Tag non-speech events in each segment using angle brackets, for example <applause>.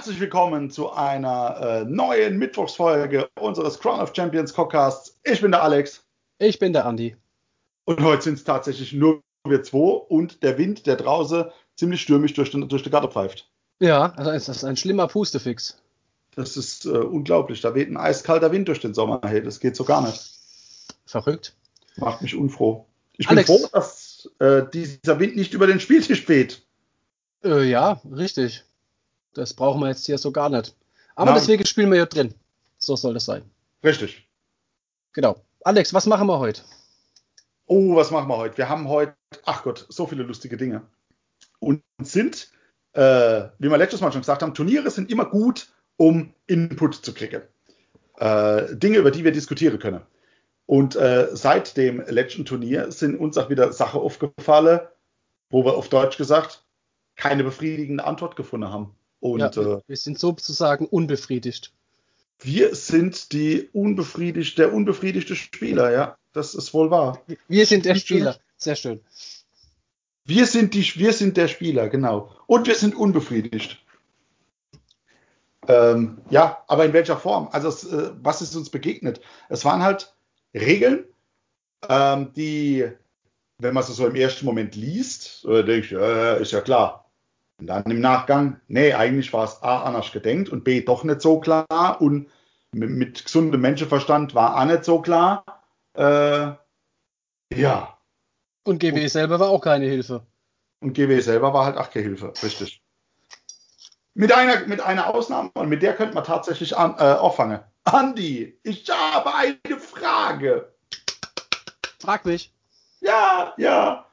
Herzlich willkommen zu einer äh, neuen Mittwochsfolge unseres Crown of Champions Podcasts. Ich bin der Alex. Ich bin der Andi. Und heute sind es tatsächlich nur wir zwei und der Wind, der draußen ziemlich stürmisch durch, den, durch die Garten pfeift. Ja, also das ist ein schlimmer Pustefix. Das ist äh, unglaublich. Da weht ein eiskalter Wind durch den Sommer. Hey, das geht so gar nicht. Verrückt. Macht mich unfroh. Ich Alex. bin froh, dass äh, dieser Wind nicht über den Spieltisch weht. Äh, ja, richtig. Das brauchen wir jetzt hier so gar nicht. Aber Nein. deswegen spielen wir ja drin. So soll das sein. Richtig. Genau. Alex, was machen wir heute? Oh, was machen wir heute? Wir haben heute, ach Gott, so viele lustige Dinge. Und sind, äh, wie wir letztes Mal schon gesagt haben, Turniere sind immer gut, um Input zu kriegen. Äh, Dinge, über die wir diskutieren können. Und äh, seit dem letzten Turnier sind uns auch wieder Sachen aufgefallen, wo wir auf Deutsch gesagt keine befriedigende Antwort gefunden haben. Und, ja, äh, wir sind sozusagen unbefriedigt. Wir sind die unbefriedigt, der unbefriedigte Spieler, ja. Das ist wohl wahr. Wir sind der Spieler. Sehr schön. Wir sind, die, wir sind der Spieler, genau. Und wir sind unbefriedigt. Ähm, ja, aber in welcher Form? Also, es, äh, was ist uns begegnet? Es waren halt Regeln, ähm, die, wenn man es so im ersten Moment liest, äh, denke ich, ja, ist ja klar. Und dann im Nachgang, nee, eigentlich war es A, anders gedenkt und B, doch nicht so klar und mit, mit gesundem Menschenverstand war auch nicht so klar. Äh, ja. Und GW selber war auch keine Hilfe. Und GW selber war halt auch keine Hilfe, richtig. Mit einer, mit einer Ausnahme und mit der könnte man tatsächlich an, äh, auffangen. Andi, ich habe eine Frage. Frag mich. Ja, ja.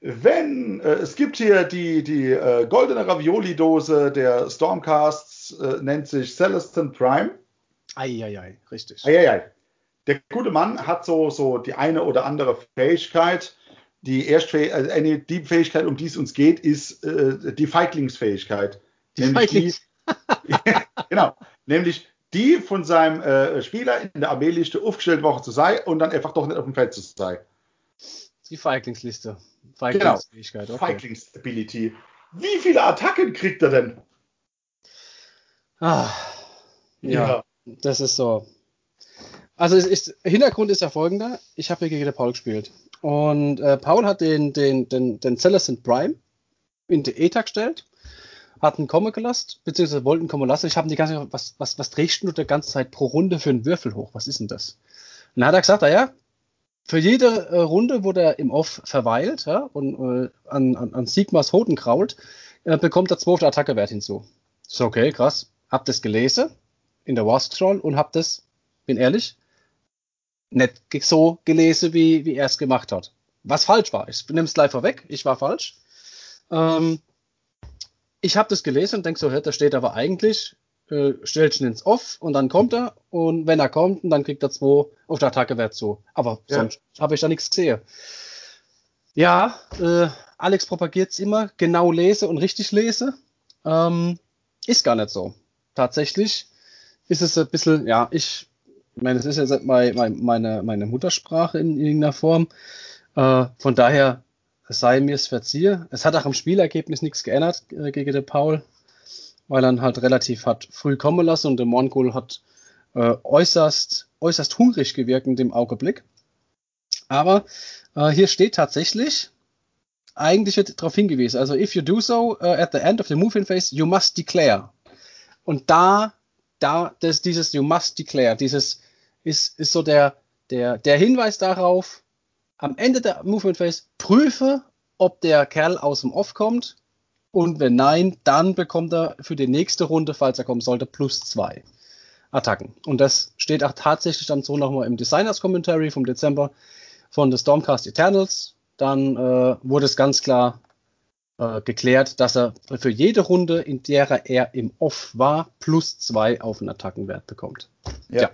Wenn, äh, es gibt hier die, die äh, goldene Ravioli-Dose der Stormcasts, äh, nennt sich Celestin Prime. Eieiei, richtig. Eieiei. Der gute Mann hat so, so die eine oder andere Fähigkeit. Die erste äh, die Fähigkeit, um die es uns geht, ist äh, die Feiglingsfähigkeit. Die Feiglings. Die, <laughs> <laughs> genau. Nämlich die von seinem äh, Spieler in der Armeeliste aufgestellt Woche zu sein und dann einfach doch nicht auf dem Feld zu sein. Die Feiglingsliste. Feiglingsfähigkeit. Genau. Okay. Feiglingsability. Wie viele Attacken kriegt er denn? Ah, ja, ja, das ist so. Also ist, Hintergrund ist ja folgender. Ich habe hier gegen den Paul gespielt. Und äh, Paul hat den, den, den, den Celestin Prime in die ETA gestellt, hat einen kommen gelassen, beziehungsweise wollten kommen lassen. Ich habe die ganze Zeit, was, was, was drehst du die ganze Zeit pro Runde für einen Würfel hoch? Was ist denn das? Und dann hat er gesagt, naja, für jede äh, Runde, wo der im Off verweilt ja, und äh, an, an, an Sigmas Hoden krault, äh, bekommt er 12 Attackewert hinzu. So, okay, krass. Hab das gelesen in der War Scroll und hab das, bin ehrlich, nicht so gelesen, wie, wie er es gemacht hat. Was falsch war. Ich nehme es gleich vorweg, ich war falsch. Ähm, ich habe das gelesen und denke so, da steht aber eigentlich, äh, stellt ihn ins Off und dann kommt er und wenn er kommt, dann kriegt er zwei auf der Attacke-Wert zu. Aber ja. sonst habe ich da nichts gesehen. Ja, äh, Alex propagiert es immer, genau lese und richtig lese. Ähm, ist gar nicht so. Tatsächlich ist es ein bisschen, ja, ich, ich meine, es ist ja meine, meine, meine Muttersprache in irgendeiner Form. Äh, von daher sei mir es verziehe. Es hat auch am Spielergebnis nichts geändert äh, gegen den Paul weil er halt relativ hat früh kommen lassen und der Mongol hat äh, äußerst, äußerst hungrig gewirkt in dem Augenblick. Aber äh, hier steht tatsächlich, eigentlich wird darauf hingewiesen, also if you do so uh, at the end of the moving phase, you must declare. Und da, da, das, dieses you must declare, dieses ist, ist so der, der, der Hinweis darauf, am Ende der Movement Phase prüfe, ob der Kerl aus dem Off kommt und wenn nein, dann bekommt er für die nächste Runde, falls er kommen sollte, plus zwei Attacken. Und das steht auch tatsächlich dann so nochmal im Designers Commentary vom Dezember von The Stormcast Eternals. Dann äh, wurde es ganz klar äh, geklärt, dass er für jede Runde, in der er im Off war, plus zwei auf den Attackenwert bekommt. Ja. ja.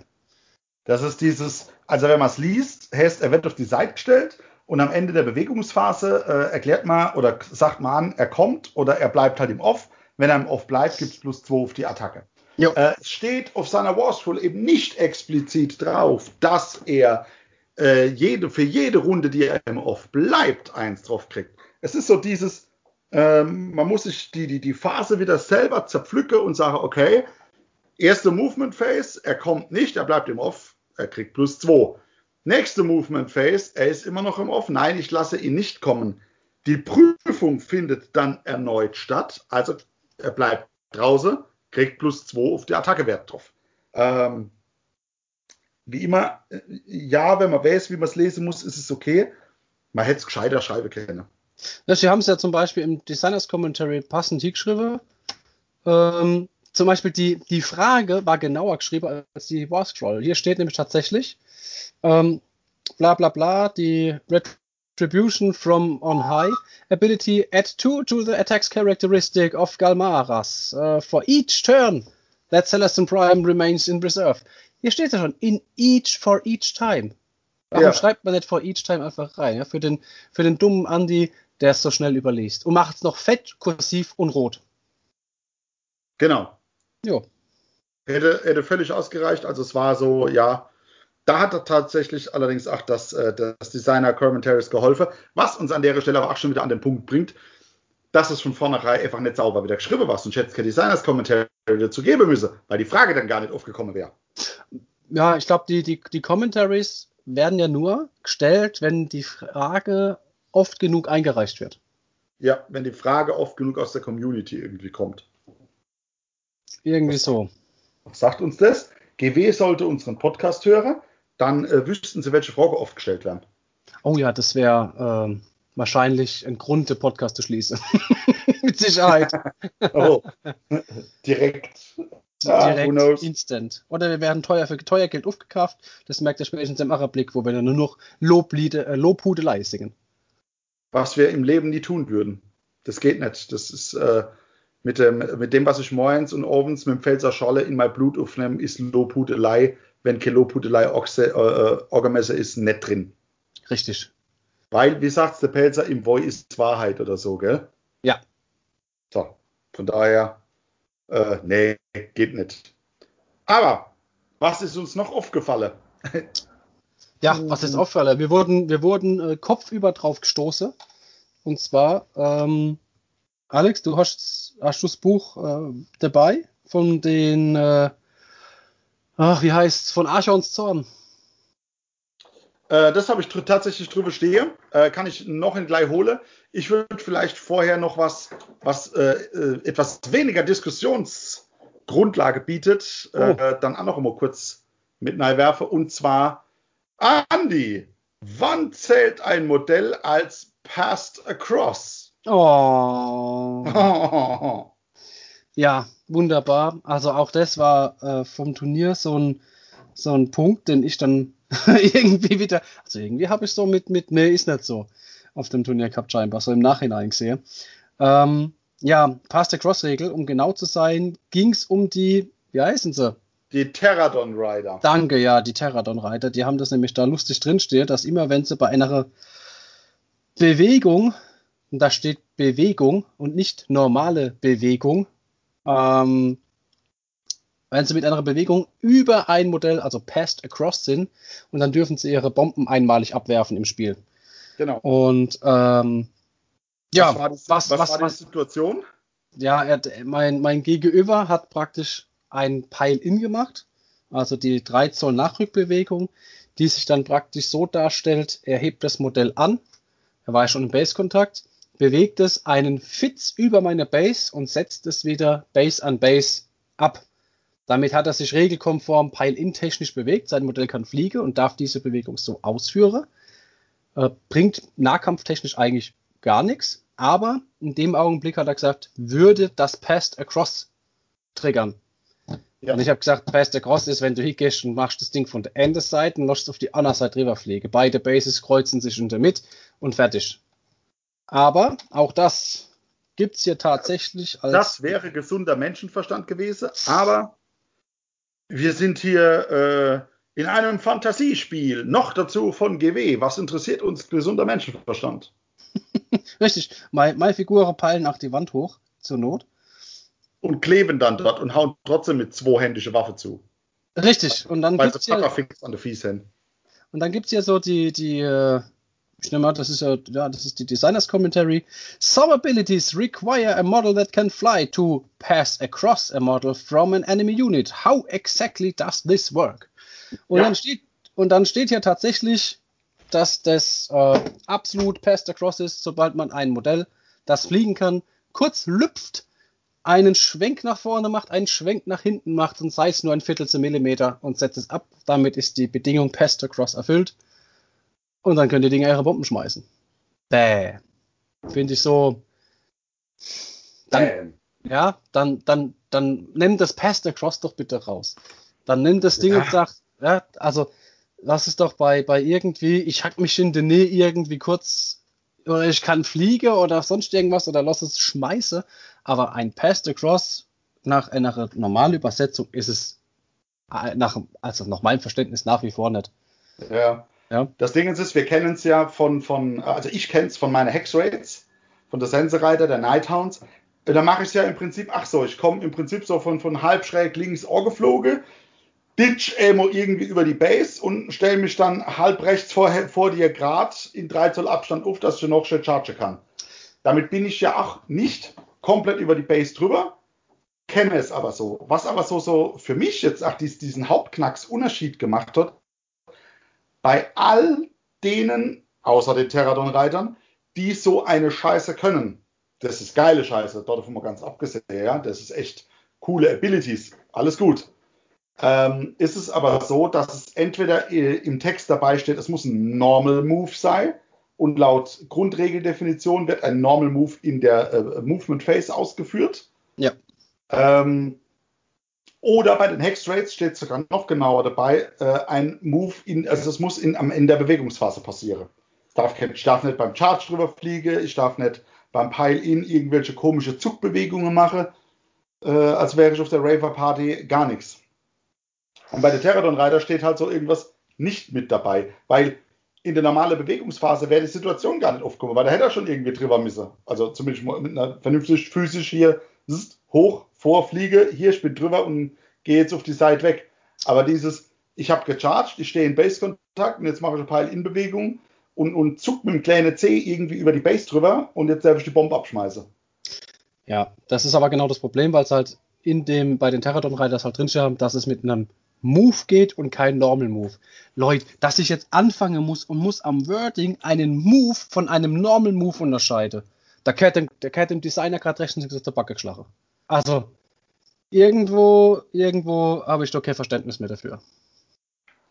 Das ist dieses, also wenn man es liest, heißt, er wird auf die Seite gestellt und am Ende der Bewegungsphase äh, erklärt man oder sagt man an, er kommt oder er bleibt halt im Off. Wenn er im Off bleibt, gibt es plus 2 auf die Attacke. Äh, es steht auf seiner Warscroll eben nicht explizit drauf, dass er äh, jede, für jede Runde, die er im Off bleibt, eins drauf kriegt. Es ist so dieses, Ähm, man muss sich die, die, die Phase wieder selber zerpflücken und sagen, okay, erste Movement Phase, er kommt nicht, er bleibt im Off, er kriegt plus 2. Nächste Movement Phase, er ist immer noch im Off, nein, ich lasse ihn nicht kommen. Die Prüfung findet dann erneut statt, also er bleibt draußen, kriegt plus 2 auf die Attackewert drauf. Ähm, wie immer, äh, ja, wenn man weiß, wie man es lesen muss, ist es okay. Man hätte es gescheiter schreiben können. Ja, sie haben es ja zum Beispiel im Designers Commentary passend hingeschrieben. Ähm, zum Beispiel die, die Frage war genauer geschrieben als die War Scroll. Hier steht nämlich tatsächlich, ähm, bla bla bla, die Retribution from on high ability add 2 to the attacks characteristic of Galmaras uh, for each turn that Celestin Prime remains in reserve. Hier steht ja schon, in each for each time. Warum ja. schreibt man nicht for each time einfach rein? Ja? Für, den, für den dummen Andy, der es so schnell überliest. Und macht es noch fett, kursiv und rot. Genau. Jo. Hätte, hätte völlig ausgereicht. Also es war so, ja, da hat er tatsächlich allerdings auch das, äh, das Designer Commentaries geholfen, was uns an der Stelle aber auch schon wieder an den Punkt bringt, dass es von vornherein einfach nicht sauber wieder geschrieben war. Hätte es kein Designers Commentary dazu geben müssen, weil die Frage dann gar nicht aufgekommen wäre. Ja, ich glaube, die, die, die Commentaries werden ja nur gestellt, wenn die Frage oft genug eingereicht wird. Ja, wenn die Frage oft genug aus der Community irgendwie kommt. Irgendwie so. Was sagt uns das? GW sollte unseren Podcast hören, dann äh, wüssten sie, welche Frage oft gestellt werden. Oh ja, das wäre äh, wahrscheinlich ein Grund, den Podcast zu schließen. <laughs> Mit Sicherheit. <laughs> oh, direkt. Ah, direkt instant. Oder wir werden teuer für teuer Geld aufgekauft. Das merkt ihr spätestens im Arablick, wo wir dann nur noch Lobliede, äh, Lobhudelei singen. Was wir im Leben nie tun würden. Das geht nicht. Das ist äh, mit, dem, mit dem, was ich morgens und abends mit dem Pfälzer Scholle in mein Blut aufnehme, ist Lobhudelei, wenn kein Lobhudelei äh, äh, Orgamesser ist, nicht drin. Richtig. Weil, wie sagt der Pelzer, im Woi ist Wahrheit oder so, gell? Ja. So, von daher, äh, nee, geht nicht. Aber, was ist uns noch aufgefallen? <laughs> ja, was ist aufgefallen? Wir wurden, wir wurden äh, kopfüber drauf gestoßen. Und zwar, ähm, Alex, du hast, hast du das Buch äh, dabei von den, äh, ach, wie heißt von Archons Zorn? Äh, das habe ich tatsächlich drüber stehen. Äh, kann ich noch in gleich holen. Ich würde vielleicht vorher noch was, was äh, äh etwas weniger Diskussionsgrundlage bietet, äh, oh. dann auch noch mal kurz mit werfe. Und zwar, Andy, wann zählt ein Modell als Passed Across? Oh. <laughs> Ja, wunderbar. Also auch das war äh, vom Turnier so ein, so ein Punkt, den ich dann <laughs> irgendwie wieder, also irgendwie habe ich so mit, mit, nee, ist nicht so auf dem Turnier Cup scheinbar, so im Nachhinein gesehen. Ähm, ja, Pass der Cross-Regel, um genau zu sein, ging es um die, wie heißen sie? Die Terradon Rider. Danke, ja, die Terradon Rider. Die haben das nämlich da lustig drinstehen, dass immer, wenn sie bei einer Bewegung, und da steht Bewegung und nicht normale Bewegung, ähm, wenn sie mit einer Bewegung über ein Modell, also passed across sind, und dann dürfen sie ihre Bomben einmalig abwerfen im Spiel. Genau. Und ähm, ja, was war, das, was, was, was war die Situation? Ja, er, mein, mein Gegenüber hat praktisch ein Pile-In gemacht, also die 3 Zoll Nachrückbewegung, die sich dann praktisch so darstellt, er hebt das Modell an, er war schon im Base-Kontakt, bewegt es einen Fitz über meine Base und setzt es wieder Base an Base ab. Damit hat er sich regelkonform Pile-In-technisch bewegt. Sein Modell kann fliegen und darf diese Bewegung so ausführen. Äh, bringt nahkampftechnisch eigentlich gar nichts. Aber in dem Augenblick hat er gesagt, würde das Passed Across triggern. Ja. Und ich habe gesagt, Passed Across ist, wenn du hingehst und machst das Ding von der eine Seite und lässt auf die andere Seite rüberfliegen. Beide Bases kreuzen sich in der Mitte und fertig. Aber auch das gibt es hier tatsächlich als. Das wäre gesunder Menschenverstand gewesen, aber wir sind hier äh, in einem Fantasiespiel, noch dazu von GW. Was interessiert uns gesunder Menschenverstand? <laughs> Richtig, meine, meine Figuren peilen nach die Wand hoch, zur Not. Und kleben dann dort und hauen trotzdem mit zweihändiger Waffe zu. Richtig, und dann gibt es ja, an der Fies Und dann gibt es ja so die, die, äh, ich nehme an, das ist ja, ja, das ist die Designers Commentary. Some abilities require a model that can fly to pass across a model from an enemy unit. How exactly does this work? Und, ja. dann, steht, und dann steht hier tatsächlich, dass das äh, absolut passed across ist, sobald man ein Modell, das fliegen kann, kurz lüpft, einen Schwenk nach vorne macht, einen Schwenk nach hinten macht und sei es nur ein Viertel Millimeter und setzt es ab. Damit ist die Bedingung passed across erfüllt. Und dann könnt ihr Dinge ihre Bomben schmeißen. Bäh. Finde ich so. Dann, ja, dann, dann, dann nimm das Pass the Cross doch bitte raus. Dann nimm das Ding ja. und sag, ja, also lass es doch bei, bei irgendwie, ich hack mich in den Nähe irgendwie kurz oder ich kann fliegen oder sonst irgendwas oder lass es schmeiße. Aber ein Pass the Cross nach einer normalen Übersetzung ist es äh, nach, also nach meinem Verständnis nach wie vor nicht. Ja. Ja. Das Ding ist, wir kennen es ja von, von, also ich kenne es von meinen Hex-Rates, von der Sensereiter, der Nighthounds. Da mache ich es ja im Prinzip, ach so, ich komme im Prinzip so von, von halb schräg links geflogen, ditch Emo irgendwie über die Base und stelle mich dann halb rechts vor, vor dir grad in 3 Zoll Abstand auf, dass ich noch schnell charge kann. Damit bin ich ja auch nicht komplett über die Base drüber, kenne es aber so. Was aber so, so für mich jetzt auch diesen Hauptknacks Unterschied gemacht hat, bei all denen, außer den Terradon-Reitern, die so eine Scheiße können. Das ist geile Scheiße, dort davon mal ganz abgesehen, ja. Das ist echt coole Abilities. Alles gut. Ähm, ist es aber so, dass es entweder im Text dabei steht, es muss ein Normal Move sein und laut Grundregeldefinition wird ein Normal Move in der äh, Movement Phase ausgeführt. Ja. Ähm, oder bei den Hex Rates steht sogar noch genauer dabei, äh, ein Move in, also es muss in, am Ende der Bewegungsphase passieren. Ich darf, ich darf nicht beim Charge drüber fliegen, ich darf nicht beim Pile-In irgendwelche komische Zugbewegungen machen, äh, als wäre ich auf der Raver Party, gar nichts. Und bei der Terradon Rider steht halt so irgendwas nicht mit dabei, weil in der normalen Bewegungsphase wäre die Situation gar nicht aufgekommen, weil da hätte er schon irgendwie drüber müssen. Also zumindest mit einer vernünftig physisch hier hoch, vorfliege, hier, ich bin drüber und gehe jetzt auf die Seite weg. Aber dieses, ich habe gecharged, ich stehe in Base-Kontakt und jetzt mache ich eine Pile-In-Bewegung und, und zuck mit dem kleinen C irgendwie über die Base drüber und jetzt ich die Bombe abschmeißen. Ja, das ist aber genau das Problem, weil es halt in dem, bei den Terradon Riders halt drinstehen haben, dass es mit einem Move geht und kein Normal Move. Leute, dass ich jetzt anfangen muss und muss am Wording einen Move von einem Normal Move unterscheiden. Da kehrt dem, dem Designer gerade recht und der Backe geschlagen. Also, irgendwo, irgendwo habe ich doch kein Verständnis mehr dafür.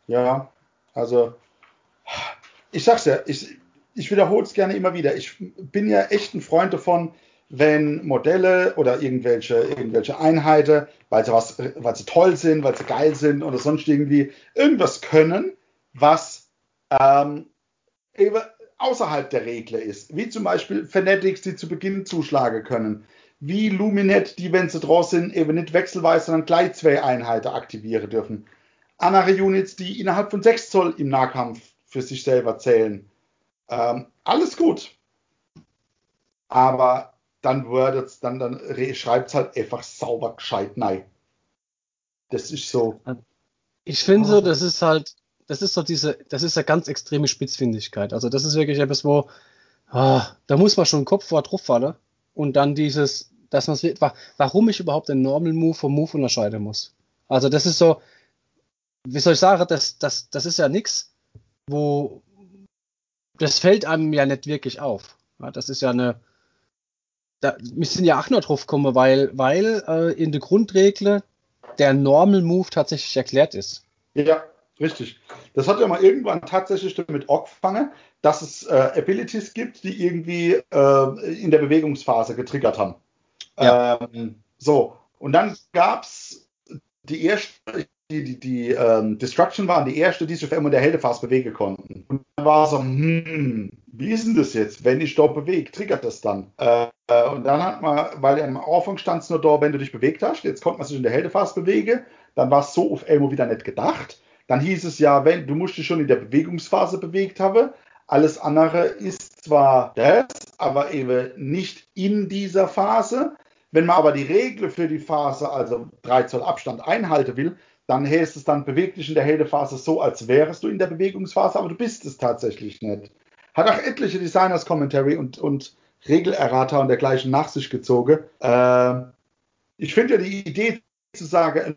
Ja, also, ich sag's ja, ich, ich wiederhole es gerne immer wieder. Ich bin ja echt ein Freund davon, wenn Modelle oder irgendwelche, irgendwelche Einheiten, weil sie, was, weil sie toll sind, weil sie geil sind oder sonst irgendwie irgendwas können, was ähm, außerhalb der Regel ist. Wie zum Beispiel Fanatics, die zu Beginn zuschlagen können wie Luminet, die, wenn sie draußen sind, eben nicht wechselweise, sondern gleich zwei Einheiten aktivieren dürfen. Andere Units, die innerhalb von 6 Zoll im Nahkampf für sich selber zählen. Ähm, alles gut. Aber dann wordet's, dann, dann schreibt es halt einfach sauber gescheit nein. Das ist so. Ich finde so, das ist halt, das ist so diese, das ist eine ganz extreme Spitzfindigkeit. Also das ist wirklich etwas, wo, ah, da muss man schon Kopf vor drauf fallen und dann dieses, dass man warum ich überhaupt den Normal Move vom Move unterscheiden muss. Also das ist so, wie soll ich sagen, das, das, das ist ja nichts, wo das fällt einem ja nicht wirklich auf. Das ist ja eine, da, wir sind ja auch noch drauf gekommen, weil, weil äh, in der Grundregel der Normal Move tatsächlich erklärt ist. Ja, richtig. Das hat ja mal irgendwann tatsächlich damit angefangen, dass es äh, Abilities gibt, die irgendwie äh, in der Bewegungsphase getriggert haben. Ja. Ähm, so, und dann gab es die erste, die, die, die ähm, Destruction waren die erste, die sich auf einmal in der Heldephase bewegen konnten. Und dann war so, hm, wie ist denn das jetzt, wenn ich dort bewege, triggert das dann? Äh, und dann hat man, weil am Anfang stand es nur da, wenn du dich bewegt hast, jetzt konnte man sich in der Heldephase bewegen, dann war es so auf einmal wieder nicht gedacht. Dann hieß es ja, wenn du musst dich schon in der Bewegungsphase bewegt haben, alles andere ist zwar das, aber eben nicht in dieser Phase. Wenn man aber die Regel für die Phase, also 3 Zoll Abstand, einhalten will, dann heißt es dann beweglich in der Heldephase so, als wärst du in der Bewegungsphase, aber du bist es tatsächlich nicht. Hat auch etliche Designers Commentary und, und Regelerrata und dergleichen nach sich gezogen. Äh, ich finde ja die Idee zu sagen,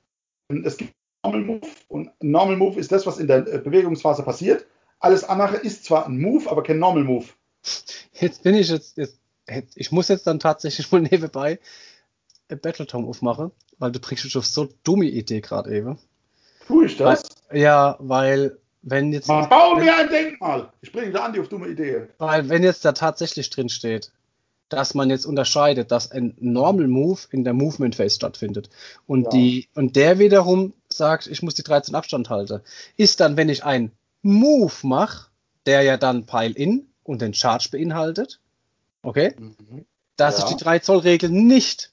es gibt Normal Move und Normal Move ist das, was in der äh, Bewegungsphase passiert. Alles andere ist zwar ein Move, aber kein Normal Move. Jetzt bin ich jetzt, jetzt ich muss jetzt dann tatsächlich mal nebenbei Battletome aufmachen, weil du bringst mich auf so dumme Idee gerade eben. Tue ich das? Weil, ja, weil wenn jetzt. Man bauen wir ein Denkmal. Ich bringe da Andi auf dumme Idee. Weil wenn jetzt da tatsächlich drin steht, dass man jetzt unterscheidet, dass ein Normal Move in der Movement Phase stattfindet und ja. die und der wiederum sagt, ich muss die 13 Abstand halten, ist dann, wenn ich einen Move mache, der ja dann Pile In und den Charge beinhaltet, okay, mhm. dass ja. ich die 3 Zoll Regel nicht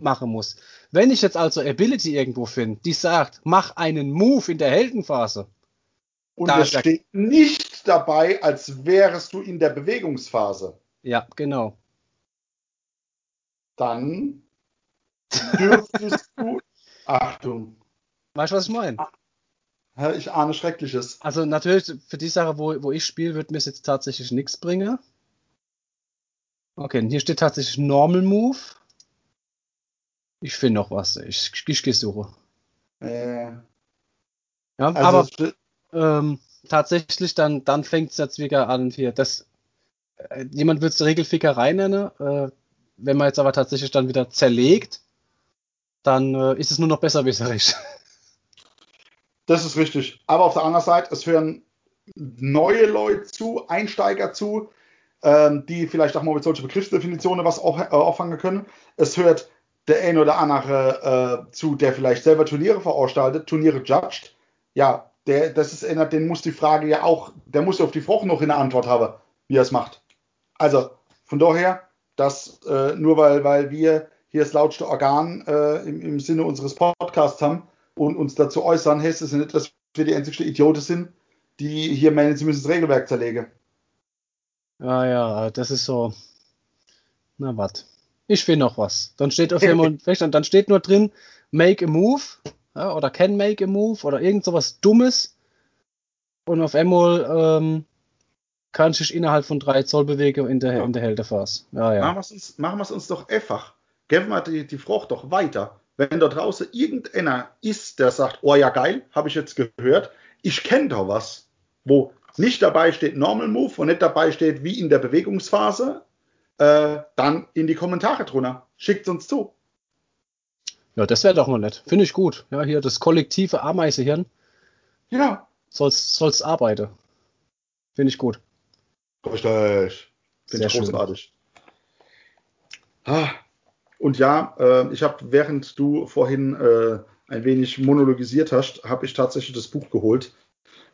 machen muss. Wenn ich jetzt also Ability irgendwo finde, die sagt, mach einen Move in der Heldenphase. Und da es steht nicht dabei, als wärst du in der Bewegungsphase. Ja, genau. Dann <laughs> dürftest du. Achtung. Weißt du, was ich meine? Ich ahne Schreckliches. Also natürlich, für die Sache, wo, wo ich spiele, wird mir es jetzt tatsächlich nichts bringen. Okay, hier steht tatsächlich Normal Move. Ich finde noch was. Ich, ich gehe suchen. Äh, ja, also aber ähm, tatsächlich, dann, dann fängt es jetzt wieder an hier. Das, äh, jemand würde es Regelfickerei nennen. Äh, wenn man jetzt aber tatsächlich dann wieder zerlegt, dann äh, ist es nur noch besserwisserisch. Das ist richtig. Aber auf der anderen Seite, es hören neue Leute zu, Einsteiger zu, ähm, die vielleicht auch mal mit solchen Begriffsdefinitionen was auch, äh, auffangen können. Es hört der ein oder andere äh, zu, der vielleicht selber Turniere veranstaltet, Turniere judged. Ja, der, das ist einer, den muss die Frage ja auch, der muss auf die Frage noch in der Antwort haben, wie er es macht. Also von daher, dass äh, nur weil, weil wir hier das lautste Organ äh, im, im, Sinne unseres Podcasts haben und uns dazu äußern, heißt es nicht, dass wir die einzigste Idioten sind, die hier meinen, sie müssen das Regelwerk zerlegen. Ja, ja, das ist so. Na was. Ich will noch was. Dann steht auf jeden Fall, <laughs> dann steht nur drin, make a move ja, oder can make a move oder irgend sowas Dummes. Und auf einmal ähm, kann sich innerhalb von drei Zoll bewegen in der, ja. in der Haltephase. Ja, ja. Machen wir es uns, uns doch einfach. Geben wir die, die Frucht doch weiter. Wenn da draußen irgendeiner ist, der sagt, oh ja geil, habe ich jetzt gehört, ich kenne da was, wo nicht dabei steht Normal Move und nicht dabei steht wie in der Bewegungsphase, äh, dann in die Kommentare drunter. Schickt uns zu. Ja, das wäre doch mal nett. Finde ich gut. Ja, hier das kollektive Ameisehirn. Ja. Soll's, soll's arbeiten. Finde ich gut. Richtig. Finde ich großartig. Ah. Und ja, äh, ich habe, während du vorhin äh, ein wenig monologisiert hast, habe ich tatsächlich das Buch geholt.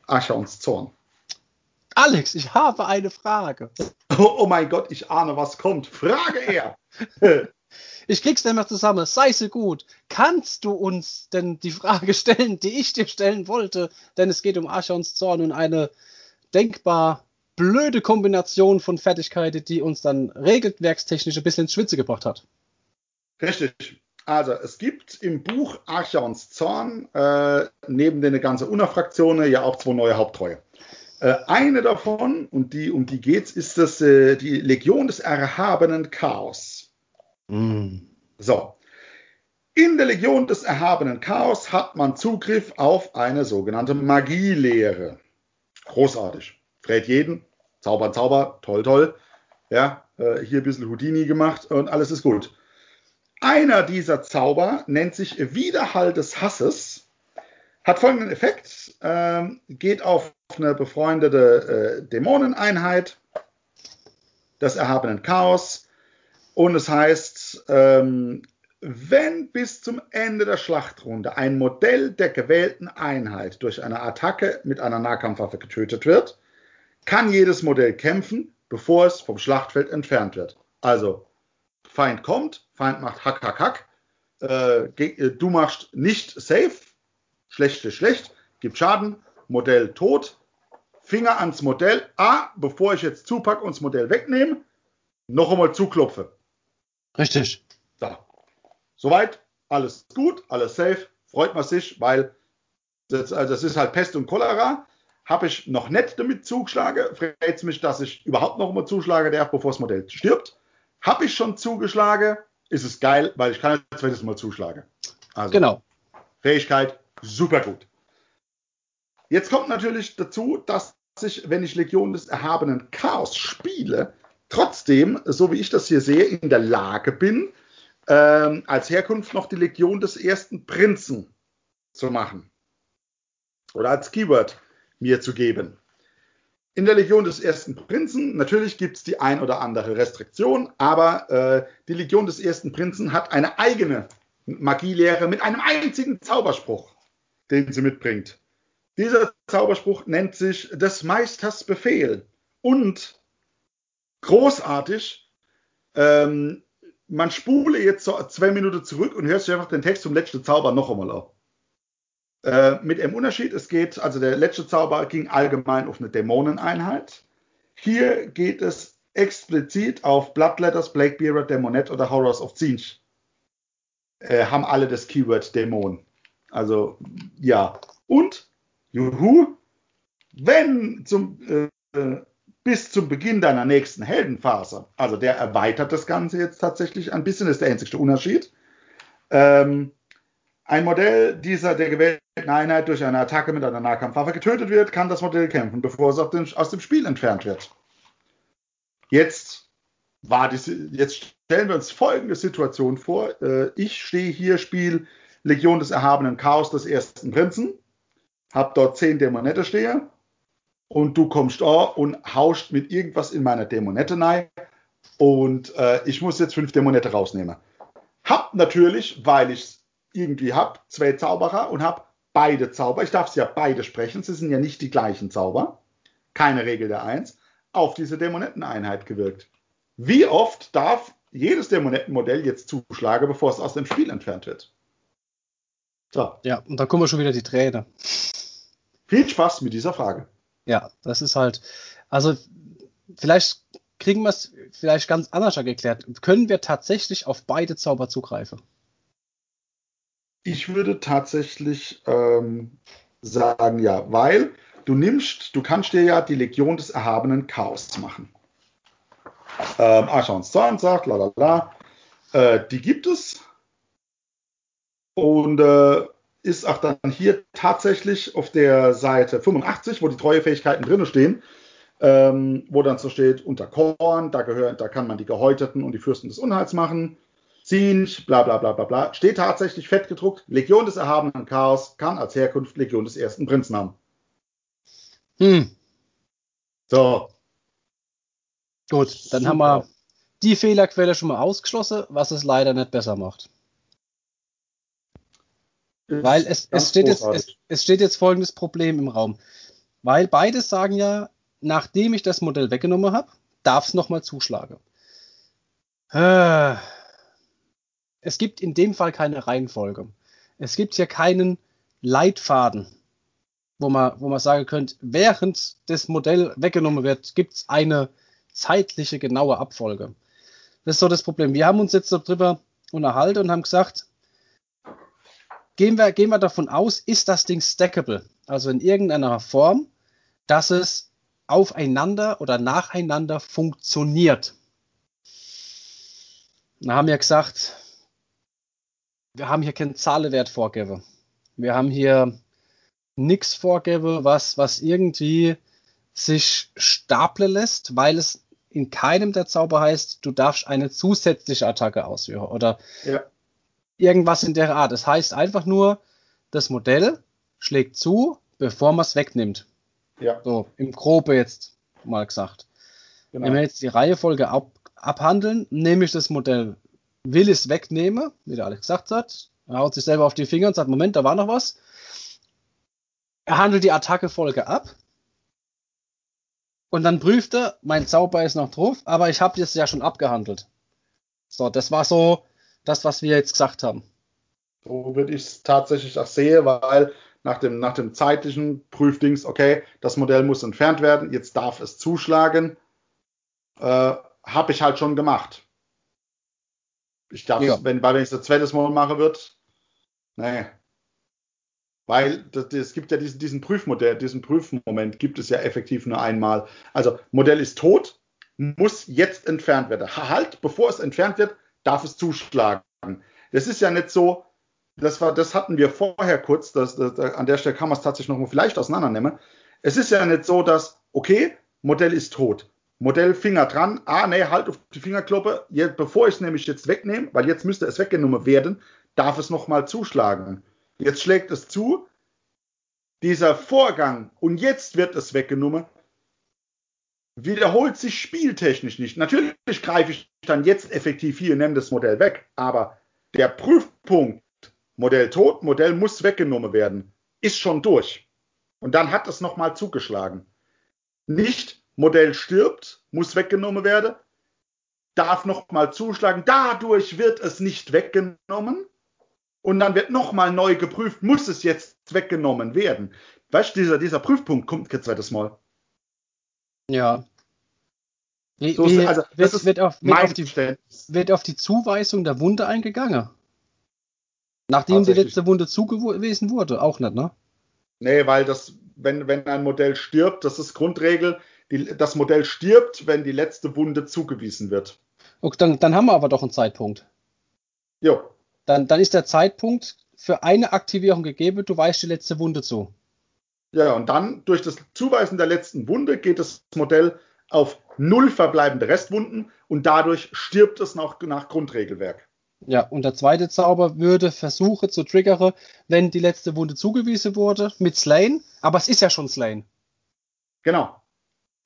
Archons Zorn. Alex, ich habe eine Frage. Oh, <laughs> oh mein Gott, ich ahne, was kommt. Frage er. <laughs> ich krieg's nicht mehr zusammen. Sei so gut. Kannst du uns denn die Frage stellen, die ich dir stellen wollte? Denn es geht um Archons Zorn und eine denkbar blöde Kombination von Fertigkeiten, die uns dann regelwerkstechnisch ein bisschen ins Schwitze gebracht hat. Richtig. Also es gibt im Buch Archons Zorn äh, neben den ganzen Unerfraktionen ja auch zwei neue Haupttreue. Äh, eine davon, und die, um die geht's, ist das, äh, die Legion des erhabenen Chaos. Mm. So. In der Legion des erhabenen Chaos hat man Zugriff auf eine sogenannte Magielehre. Großartig. Fred jeden. Zauber, Zauber, toll, toll. Ja, äh, hier ein bisschen Houdini gemacht und alles ist gut. Einer dieser Zauber nennt sich Widerhall des Hasses, hat folgenden Effekt, ähm, geht auf eine befreundete äh, Dämoneneinheit des erhabenen Chaos und es heißt, ähm, wenn bis zum Ende der Schlachtrunde ein Modell der gewählten Einheit durch eine Attacke mit einer Nahkampfwaffe getötet wird, kann jedes Modell kämpfen, bevor es vom Schlachtfeld entfernt wird. Also, Feind kommt, Feind macht Hack, Hack, Hack, äh, äh du machst nicht safe, schlecht, schlecht, schlecht, gibt Schaden, Modell tot, Finger ans Modell. Ah, bevor ich jetzt zupacke und das Modell wegnehme, noch einmal zuklopfe. Richtig. So. Soweit, alles gut, alles safe, freut man sich, weil das, also das ist halt Pest und Cholera. habe ich noch nicht damit zugeschlagen. Freut mich, dass ich überhaupt noch mal zuschlagen darf, bevor das Modell stirbt. Habe ich schon zugeschlagen, ist es geil, weil ich kann ein zweites Mal zuschlagen. Also, genau. Fähigkeit, super gut. Jetzt kommt natürlich dazu, dass ich, wenn ich Legion des erhabenen Chaos spiele, trotzdem, so wie ich das hier sehe, in der Lage bin, ähm, als Herkunft noch die Legion des ersten Prinzen zu machen. Oder als Keyword mir zu geben. In der Legion des ersten Prinzen, natürlich gibt es die ein oder andere Restriktion, aber äh, die Legion des ersten Prinzen hat eine eigene Magielehre mit einem einzigen Zauberspruch, den sie mitbringt. Dieser Zauberspruch nennt sich des Meisters Befehl. Und großartig, ähm, man spule jetzt so zwei Minuten zurück und hört sich einfach den Text zum letzten Zauber noch einmal auf. Äh, mit dem Unterschied, es geht, also der letzte Zauber ging allgemein auf eine Dämoneneinheit. Hier geht es explizit auf Bloodletters, Blackbearer, Dämonett oder Horrors of Zinch. Äh, haben alle das Keyword Dämon. Also, ja. Und, juhu, wenn zum, äh, bis zum Beginn deiner nächsten Heldenphase, also der erweitert das Ganze jetzt tatsächlich ein bisschen, ist der einzigste Unterschied. Ähm, ein Modell dieser der gewählten Einheit durch eine Attacke mit einer Nahkampfwaffe getötet wird, kann das Modell kämpfen, bevor es aus dem Spiel entfernt wird. Jetzt, war die, jetzt stellen wir uns folgende Situation vor. Äh, ich stehe hier, spiele Legion des erhabenen Chaos des ersten Prinzen, habe dort zehn Dämonette stehe und du kommst da und haust mit irgendwas in meiner Dämonette rein und äh, ich muss jetzt fünf Dämonette rausnehmen. Hab natürlich, weil ich irgendwie habe, zwei Zauberer und habe beide Zauber, ich darf sie ja beide sprechen, sie sind ja nicht die gleichen Zauber, keine Regel der Eins, auf diese Dämonetteneinheit gewirkt. Wie oft darf jedes Dämonettenmodell jetzt zuschlagen, bevor es aus dem Spiel entfernt wird? So. Ja, und da kommen wir schon wieder die Träne. Viel Spaß mit dieser Frage. Ja, das ist halt, also vielleicht kriegen wir es vielleicht ganz anders geklärt. Können wir tatsächlich auf beide Zauber zugreifen? Ich würde tatsächlich ähm, sagen, ja, weil du nimmst, du kannst dir ja die Legion des erhabenen Chaos machen. Ähm, Archon Zorn sagt, la la la, äh, die gibt es und äh, ist auch dann hier tatsächlich auf der Seite 85, wo die Treuefähigkeiten drin stehen, ähm, wo dann so steht, unter Korn, da, gehört, da kann man die Gehäuteten und die Fürsten des Unheils machen. Zinch, bla bla bla bla bla, steht tatsächlich fett gedruckt, Legion des erhabenen Chaos kann als Herkunft Legion des ersten Prinzen haben. Hm. So. Gut, dann Super. haben wir die Fehlerquelle schon mal ausgeschlossen, was es leider nicht besser macht. Weil es, es, steht jetzt, es, es, steht jetzt folgendes Problem im Raum. Weil beide sagen ja, nachdem ich das Modell weggenommen habe, darf es nochmal zuschlagen. Äh, es gibt in dem Fall keine Reihenfolge. Es gibt hier keinen Leitfaden, wo man, wo man sagen könnte, während das Modell weggenommen wird, gibt es eine zeitliche genaue Abfolge. Das ist so das Problem. Wir haben uns jetzt darüber unterhalten und haben gesagt, gehen wir, gehen wir davon aus, ist das Ding stackable? Also in irgendeiner Form, dass es aufeinander oder nacheinander funktioniert. Da haben wir gesagt, wir haben hier keinen Zahlewert vorgebe. Wir haben hier nichts vorgebe, was, was irgendwie sich stapeln lässt, weil es in keinem der Zauber heißt, du darfst eine zusätzliche Attacke ausführen oder ja. irgendwas in der Art. Es das heißt einfach nur, das Modell schlägt zu, bevor man es wegnimmt. Ja. So, im Grobe jetzt mal gesagt. Genau. Wenn wir jetzt die Reihefolge ab, abhandeln, nehme ich das Modell will es wegnehmen, wie der Alex gesagt hat. Er haut sich selber auf die Finger und sagt, Moment, da war noch was. Er handelt die Attacke-Folge ab. Und dann prüft er, mein Zauber ist noch drauf, aber ich habe das ja schon abgehandelt. So, das war so das, was wir jetzt gesagt haben. So würde ich es tatsächlich auch sehen, weil nach dem, nach dem zeitlichen Prüfdings, okay, das Modell muss entfernt werden, jetzt darf es zuschlagen, äh, habe ich halt schon gemacht. Ich darf, ja. wenn, weil wenn ich das zweites Mal mache wird, nee. Weil es gibt ja diesen, diesen Prüfmodell, diesen Prüfmoment gibt es ja effektiv nur einmal. Also Modell ist tot, muss jetzt entfernt werden. Halt, bevor es entfernt wird, darf es zuschlagen. Das ist ja nicht so, das, war, das hatten wir vorher kurz, das, das, an der Stelle kann man es tatsächlich noch mal vielleicht auseinandernehmen. Es ist ja nicht so, dass, okay, Modell ist tot. Modell Finger dran. Ah, nee, halt auf die Fingerkloppe. Jetzt, bevor ich es nämlich jetzt wegnehme, weil jetzt müsste es weggenommen werden, darf es nochmal zuschlagen. Jetzt schlägt es zu. Dieser Vorgang und jetzt wird es weggenommen, wiederholt sich spieltechnisch nicht. Natürlich greife ich dann jetzt effektiv hier und nehme das Modell weg, aber der Prüfpunkt, Modell tot, Modell muss weggenommen werden, ist schon durch. Und dann hat es nochmal zugeschlagen. Nicht Modell stirbt, muss weggenommen werden, darf nochmal zuschlagen, dadurch wird es nicht weggenommen und dann wird nochmal neu geprüft, muss es jetzt weggenommen werden. Weißt du, dieser, dieser Prüfpunkt kommt kein zweites Mal. Ja. Wie, so wie, also, wird, ist wird, auf, wird, auf die, wird, auf, die, Zuweisung der Wunde eingegangen? Nachdem die letzte Wunde zugewiesen wurde, auch nicht, ne? Nee, weil das, wenn, wenn ein Modell stirbt, das ist Grundregel, die, das Modell stirbt, wenn die letzte Wunde zugewiesen wird. Okay, dann, dann haben wir aber doch einen Zeitpunkt. Jo. Dann, dann ist der Zeitpunkt für eine Aktivierung gegeben, du weißt die letzte Wunde zu. Ja, und dann durch das Zuweisen der letzten Wunde geht das Modell auf null verbleibende Restwunden und dadurch stirbt es noch nach Grundregelwerk. Ja, und der zweite Zauber würde versuchen zu triggern, wenn die letzte Wunde zugewiesen wurde, mit Slain, aber es ist ja schon Slain. Genau.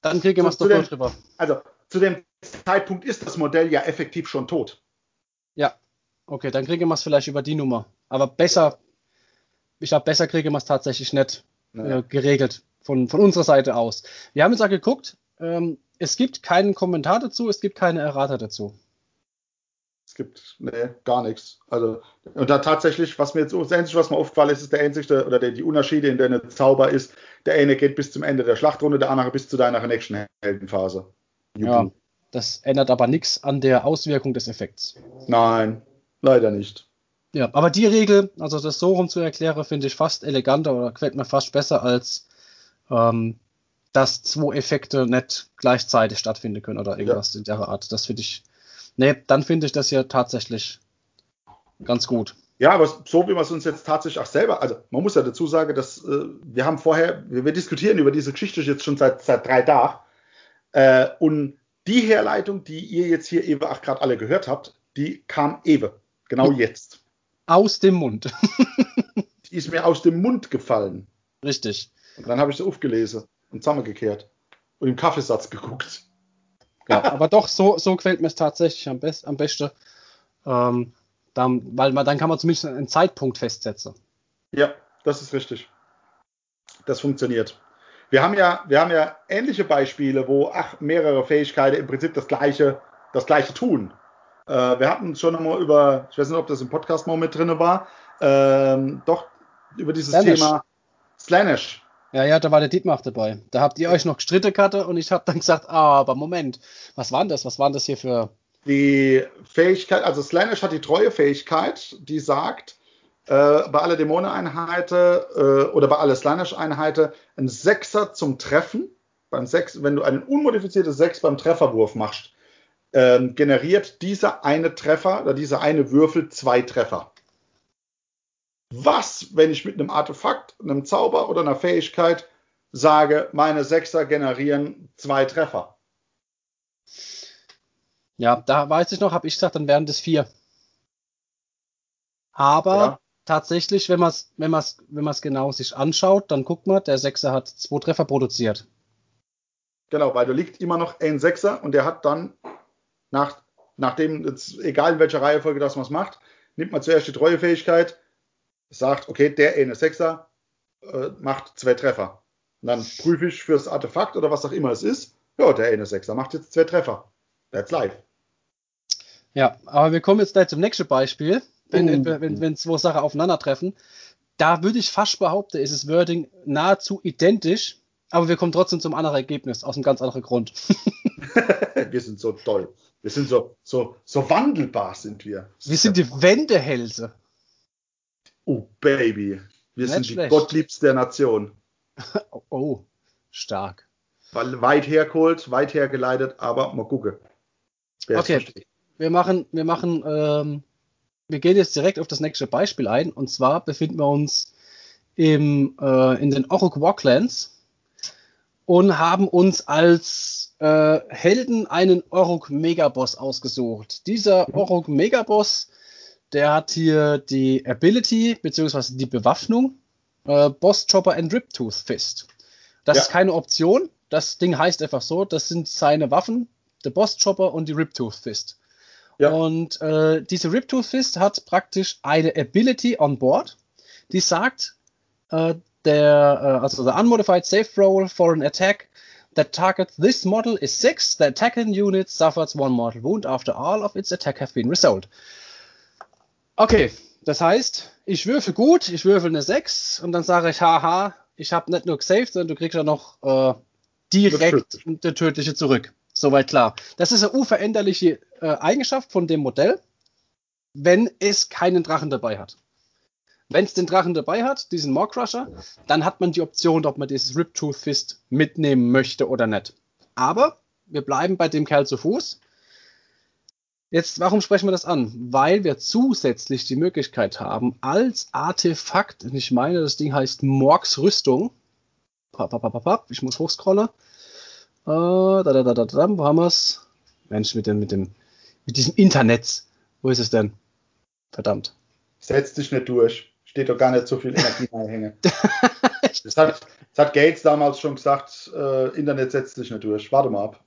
Dann kriegen wir es doch dem, drüber. Also, zu dem Zeitpunkt ist das Modell ja effektiv schon tot. Ja, okay, dann kriegen wir es vielleicht über die Nummer. Aber besser, ich glaube, besser kriegen wir es tatsächlich nicht äh, geregelt von, von unserer Seite aus. Wir haben jetzt auch geguckt, ähm, es gibt keinen Kommentar dazu, es gibt keine Errata dazu. Gibt, nee, gar nichts. Also, und da tatsächlich, was mir jetzt das Einzige, was mir aufgefallen ist, ist der einzige, oder der, die Unterschiede in der Zauber ist, der eine geht bis zum Ende der Schlachtrunde, der andere bis zu deiner nächsten Heldenphase. Ja, das ändert aber nichts an der Auswirkung des Effekts. Nein, leider nicht. Ja, aber die Regel, also das so rum zu erklären, finde ich fast eleganter oder gefällt mir fast besser, als ähm, dass zwei Effekte nicht gleichzeitig stattfinden können oder irgendwas ja. in der Art. Das finde ich, nee, dann finde ich das hier tatsächlich ganz gut. Ja, aber so wie wir es uns jetzt tatsächlich auch selber, also man muss ja dazu sagen, dass äh, wir haben vorher, wir, wir, diskutieren über diese Geschichte jetzt schon seit, seit drei Tagen äh, und die Herleitung, die ihr jetzt hier eben auch gerade alle gehört habt, die kam eben, genau jetzt. Aus dem Mund. <laughs> die ist mir aus dem Mund gefallen. Richtig. Und dann habe ich sie aufgelesen und zusammengekehrt und im Kaffeesatz geguckt. Ja, aber doch, so, so gefällt mir es tatsächlich am, best, am besten. Ähm, dann, weil man, dann kann man zumindest einen Zeitpunkt festsetzen. Ja, das ist richtig. Das funktioniert. Wir haben ja, wir haben ja ähnliche Beispiele, wo ach, mehrere Fähigkeiten im Prinzip das gleiche, das gleiche tun. Äh, wir hatten schon einmal über, ich weiß nicht, ob das im Podcast mal mit drin war, ähm, doch über dieses Slanish. Thema Slanish. Ja, ja, da war der Dietmar dabei. Da habt ihr euch noch gestritten, Karte, und ich habe dann gesagt, ah, aber Moment, was waren das? Was waren das hier für. Die Fähigkeit, also Slanish hat die treue Fähigkeit, die sagt, äh, bei aller Dämoneneinheiten äh, oder bei aller Slanish-Einheiten ein Sechser zum Treffen. Beim Sechs, wenn du einen unmodifizierten Sechs beim Trefferwurf machst, ähm, generiert dieser eine Treffer oder dieser eine Würfel zwei Treffer. Was, wenn ich mit einem Artefakt, einem Zauber oder einer Fähigkeit sage, meine Sechser generieren zwei Treffer? Ja, da weiß ich noch, habe ich gesagt, dann wären das vier. Aber ja. tatsächlich, wenn man es wenn wenn genau sich anschaut, dann guckt man, der Sechser hat zwei Treffer produziert. Genau, weil da liegt immer noch ein Sechser und der hat dann nach, nachdem, jetzt, egal in welcher Reihenfolge das man macht, nimmt man zuerst die Treuefähigkeit, sagt, okay, der eine Sechser äh, macht zwei Treffer. Und dann prüfe ich fürs Artefakt oder was auch immer es ist, ja, der eine Sechser macht jetzt zwei Treffer. That's live. Ja, aber wir kommen jetzt gleich zum nächsten Beispiel, wenn, uh. wenn, wenn zwei Sachen aufeinandertreffen. Da würde ich fast behaupten, ist das Wording nahezu identisch, aber wir kommen trotzdem zum anderen Ergebnis, aus einem ganz anderen Grund. <laughs> wir sind so toll. Wir sind so, so, so wandelbar sind wir. Wir sind die Wendehälse. Oh, Baby. Wir Nicht sind schlecht. die Gottliebste der Nation. <laughs> oh, stark. Weil weit hergeholt, weit hergeleitet, aber mal gucken. Okay, wir machen, wir machen, ähm, wir gehen jetzt direkt auf das nächste Beispiel ein. Und zwar befinden wir uns im, äh, in den Oruk Walklands und haben uns als äh, Helden einen Oruk Megaboss ausgesucht. Dieser. Oruk Megaboss, der hat hier die Ability bzw. die Bewaffnung äh, Boss Chopper and Riptooth Fist. Das ja. ist keine Option. Das Ding heißt einfach so. Das sind seine Waffen, der Boss Chopper und die Riptooth Fist. Ja. Und äh, diese Riptooth Fist hat praktisch eine Ability on board, die sagt, äh, der, äh, also the unmodified safe roll for an attack that targets this model is 6. The attacking unit suffers one mortal wound after all of its attack have been resolved. Okay, das heißt, ich würfel gut, ich würfel eine 6 und dann sage ich, haha, ich habe nicht nur gesaved, sondern du kriegst ja noch äh, direkt der tödliche zurück. Soweit klar. Das ist eine unveränderliche äh, Eigenschaft von dem Modell, wenn es keinen Drachen dabei hat. Wenn es den Drachen dabei hat, diesen Maw-Crusher, dann hat man die Option, ob man dieses Rip-Tooth Fist mitnehmen möchte oder nicht. Aber wir bleiben bei dem Kerl zu Fuß. Jetzt, warum sprechen wir das an? Weil wir zusätzlich die Möglichkeit haben, als Artefakt, und ich meine, das Ding heißt Morgs Rüstung. Ich muss hochscrollen. Äh, da, da, da, da, da, wo haben wir es? Mensch, mit dem, mit dem, mit diesem Internet. Wo ist es denn? Verdammt. Setz dich nicht durch steht doch gar nicht so viel Energie reinhängen. <laughs> das, hat, das hat Gates damals schon gesagt, äh, Internet setzt sich nicht durch. Warte mal ab.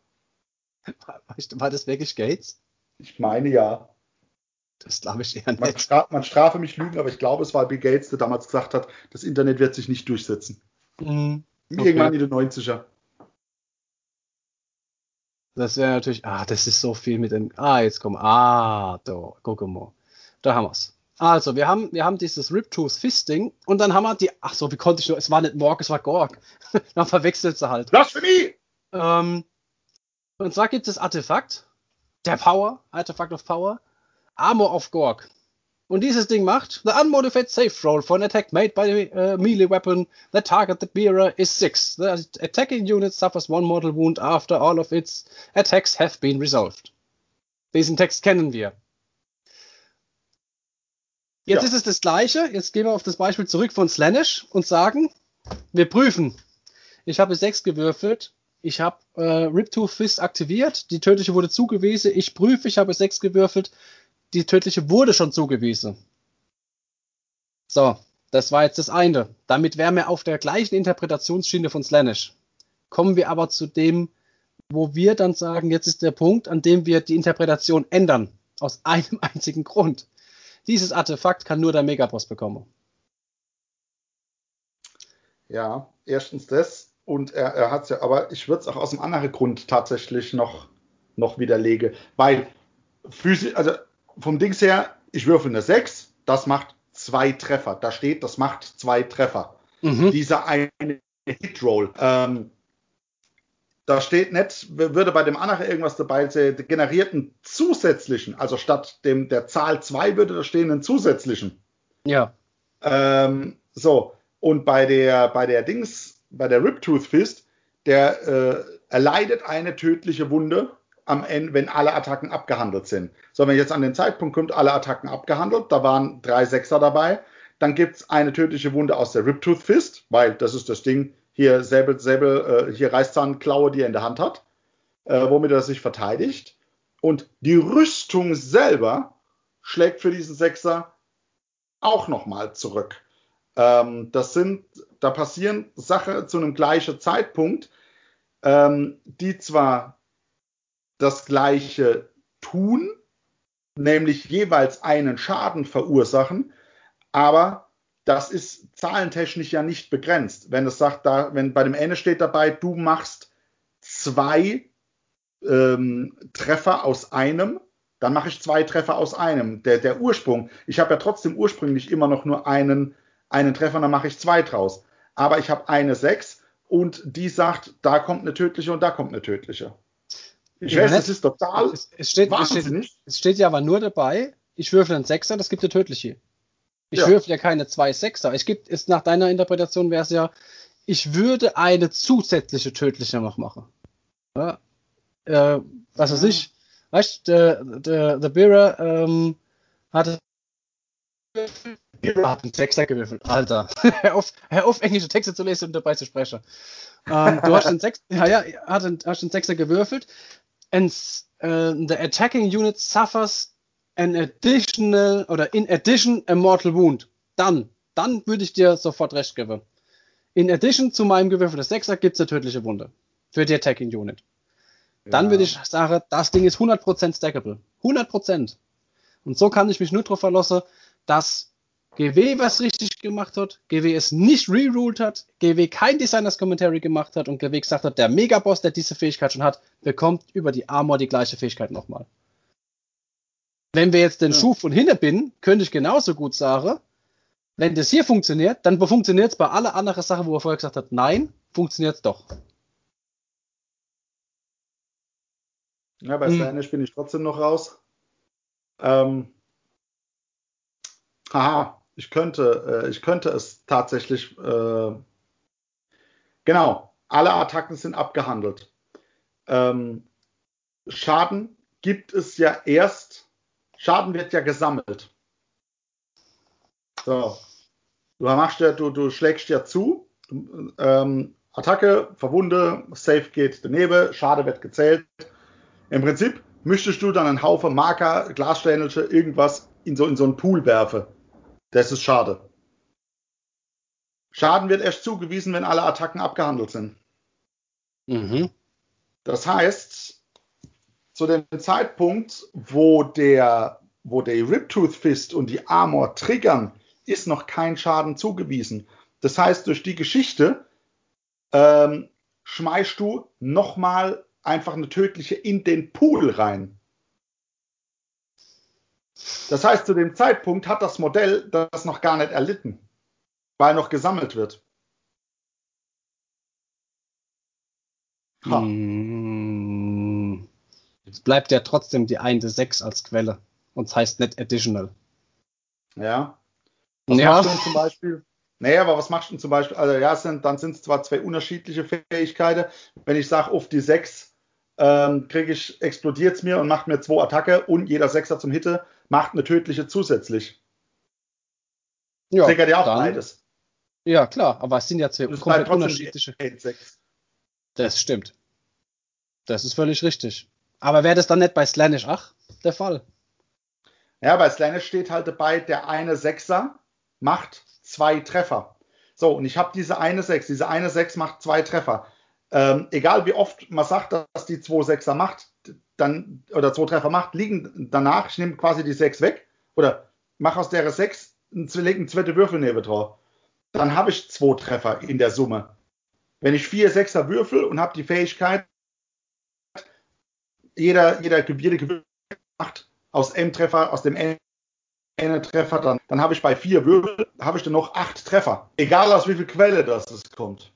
War das wirklich Gates? Ich meine ja. Das glaube ich eher nicht. Man, stra man, strafe mich Lügen, aber ich glaube, es war Bill Gates, der damals gesagt hat, das Internet wird sich nicht durchsetzen. Mhm. Okay. Irgendwann in den 90er. Das wäre natürlich, ah, das ist so viel mit dem, ah, jetzt komm, ah, da, guck mal. Da haben wir's. Also, wir haben, wir haben dieses Riptooth Fisting und dann haben wir die, ach so, wie konnte ich nur, es war nicht Morg, es war Gorg. <laughs> dann verwechselt sie halt. Blasphemie! Ähm, und zwar gibt es Artefakt, der Power, Artefakt of Power, Armor of Gorg. Und dieses Ding macht, the unmodified safe roll for an attack made by a uh, melee weapon, the target the bearer is 6. The attacking unit suffers one mortal wound after all of its attacks have been resolved. Diesen Text kennen wir. Jetzt ja. ist es das Gleiche. Jetzt gehen wir auf das Beispiel zurück von Slanish und sagen, wir prüfen. Ich habe sechs gewürfelt. Ich habe äh, Riptooth Fist aktiviert. Die tödliche wurde zugewiesen. Ich prüfe. Ich habe sechs gewürfelt. Die tödliche wurde schon zugewiesen. So, das war jetzt das eine. Damit wären wir auf der gleichen Interpretationsschiene von Slanish. Kommen wir aber zu dem, wo wir dann sagen, jetzt ist der Punkt, an dem wir die Interpretation ändern. Aus einem <laughs> einzigen Grund. Dieses Artefakt kann nur der Megaboss bekommen. Ja, erstens das. Und er, er hat es ja, aber ich würde es auch aus einem anderen Grund tatsächlich noch, noch widerlegen. Weil physisch, also vom Dings her, ich würfel eine 6, das macht zwei Treffer. Da steht, das macht zwei Treffer. Mhm. Dieser eine Hitroll. Ähm, da steht nicht, würde bei dem anderen irgendwas dabei sein, generierten zusätzlichen, also statt dem der Zahl 2 würde da stehen einen zusätzlichen. Ja. Ähm, so, und bei der, bei der Dings, bei der Riptooth Fist, der äh, erleidet eine tödliche Wunde am Ende, wenn alle Attacken abgehandelt sind. So, wenn jetzt an den Zeitpunkt kommt, alle Attacken abgehandelt, da waren drei Sechser dabei, dann gibt es eine tödliche Wunde aus der Riptooth Fist, weil das ist das Ding, hier Säbel, Säbel, äh, hier Reißzahnklaue, die er in der Hand hat, äh, womit er sich verteidigt. Und die Rüstung selber schlägt für diesen Sechser auch nochmal zurück. Ähm, das sind, da passieren Sachen zu einem gleichen Zeitpunkt, ähm, die zwar das gleiche tun, nämlich jeweils einen Schaden verursachen, aber das ist zahlentechnisch ja nicht begrenzt. Wenn es sagt, da, wenn bei dem Ende steht dabei, du machst zwei ähm, Treffer aus einem, dann mache ich zwei Treffer aus einem. Der, der Ursprung, ich habe ja trotzdem ursprünglich immer noch nur einen, einen Treffer, dann mache ich zwei draus. Aber ich habe eine sechs und die sagt, da kommt eine tödliche und da kommt eine tödliche. Ich weiß, das ist total es, es steht. Es steht, es steht ja aber nur dabei, ich würfel einen Sechser, das gibt eine tödliche. Ich ja. würfel ja keine zwei Sechser. Ich gibt ist nach deiner Interpretation wäre es ja, ich würde eine zusätzliche tödliche noch machen. Ja, äh, was weiß ich, weißt der, der, der Bearer ähm, hatte Bearer hat einen Sechser gewürfelt. Alter, <laughs> hör auf, hör auf, englische Texte zu lesen und dabei zu sprechen. Ähm, du hast einen Sechser, <laughs> ja, ja, hat einen, hast einen Sechser gewürfelt. And uh, the attacking unit suffers an additional oder in addition a mortal wound. Dann, dann würde ich dir sofort recht geben. In addition zu meinem gewürfelten Sechser gibt es eine tödliche Wunde für die Attacking Unit. Dann ja. würde ich sagen, das Ding ist 100% stackable. 100%. Und so kann ich mich nur darauf verlassen, dass GW was richtig gemacht hat, GW es nicht reruled hat, GW kein Designers Commentary gemacht hat und GW gesagt hat, der Megaboss, der diese Fähigkeit schon hat, bekommt über die Armor die gleiche Fähigkeit nochmal. Wenn wir jetzt den ja. Schub von hinten bin, könnte ich genauso gut sagen, wenn das hier funktioniert, dann funktioniert es bei aller anderen Sachen, wo er vorher gesagt hat, nein, funktioniert es doch. Ja, bei hm. bin ich trotzdem noch raus. Ähm, haha, ich könnte, äh, ich könnte es tatsächlich. Äh, genau, alle Attacken sind abgehandelt. Ähm, Schaden gibt es ja erst. Schaden wird ja gesammelt. So. Du machst ja, du, du schlägst ja zu. Ähm, Attacke, Verwunde, Safe geht daneben, Schade wird gezählt. Im Prinzip müsstest du dann einen Haufen Marker, Glasständelche, irgendwas in so, in so einen Pool werfen. Das ist schade. Schaden wird erst zugewiesen, wenn alle Attacken abgehandelt sind. Mhm. Das heißt, zu dem Zeitpunkt, wo der, wo der Riptooth Fist und die Armor triggern, ist noch kein Schaden zugewiesen. Das heißt, durch die Geschichte ähm, schmeißt du nochmal einfach eine tödliche in den Pool rein. Das heißt, zu dem Zeitpunkt hat das Modell das noch gar nicht erlitten, weil noch gesammelt wird. Ha. Hm. Es bleibt ja trotzdem die 1 6 als Quelle. Und es heißt nicht additional. Ja. Was ja. machst du denn zum Beispiel? Naja, aber was machst du denn zum Beispiel? Also ja, sind, dann sind es zwar zwei unterschiedliche Fähigkeiten. Wenn ich sage, auf die 6 ähm, kriege ich, explodiert es mir und macht mir zwei Attacke und jeder Sechser zum Hitte macht eine tödliche zusätzlich. Ja, Triggert ja auch dann, beides. Ja, klar, aber es sind ja zwei komplett unterschiedliche. Das stimmt. Das ist völlig richtig. Aber wäre das dann nicht bei Slanish 8 der Fall? Ja, bei Slanish steht halt dabei, der eine Sechser macht zwei Treffer. So, und ich habe diese eine Sechs. Diese eine Sechs macht zwei Treffer. Ähm, egal wie oft man sagt, dass die 2 Sechser macht, dann, oder 2 Treffer macht, liegen danach, ich nehme quasi die 6 weg, oder mache aus der 6 einen, zweiten Würfel neben drauf. Dann habe ich 2 Treffer in der Summe. Wenn ich 4 Sechser würfel und habe die Fähigkeit, jeder, jeder, jede Gewürfel macht aus M-Treffer, aus dem N-Treffer, dann, dann habe ich bei 4 Würfel, habe ich dann noch 8 Treffer. Egal aus wie viel Quelle das kommt.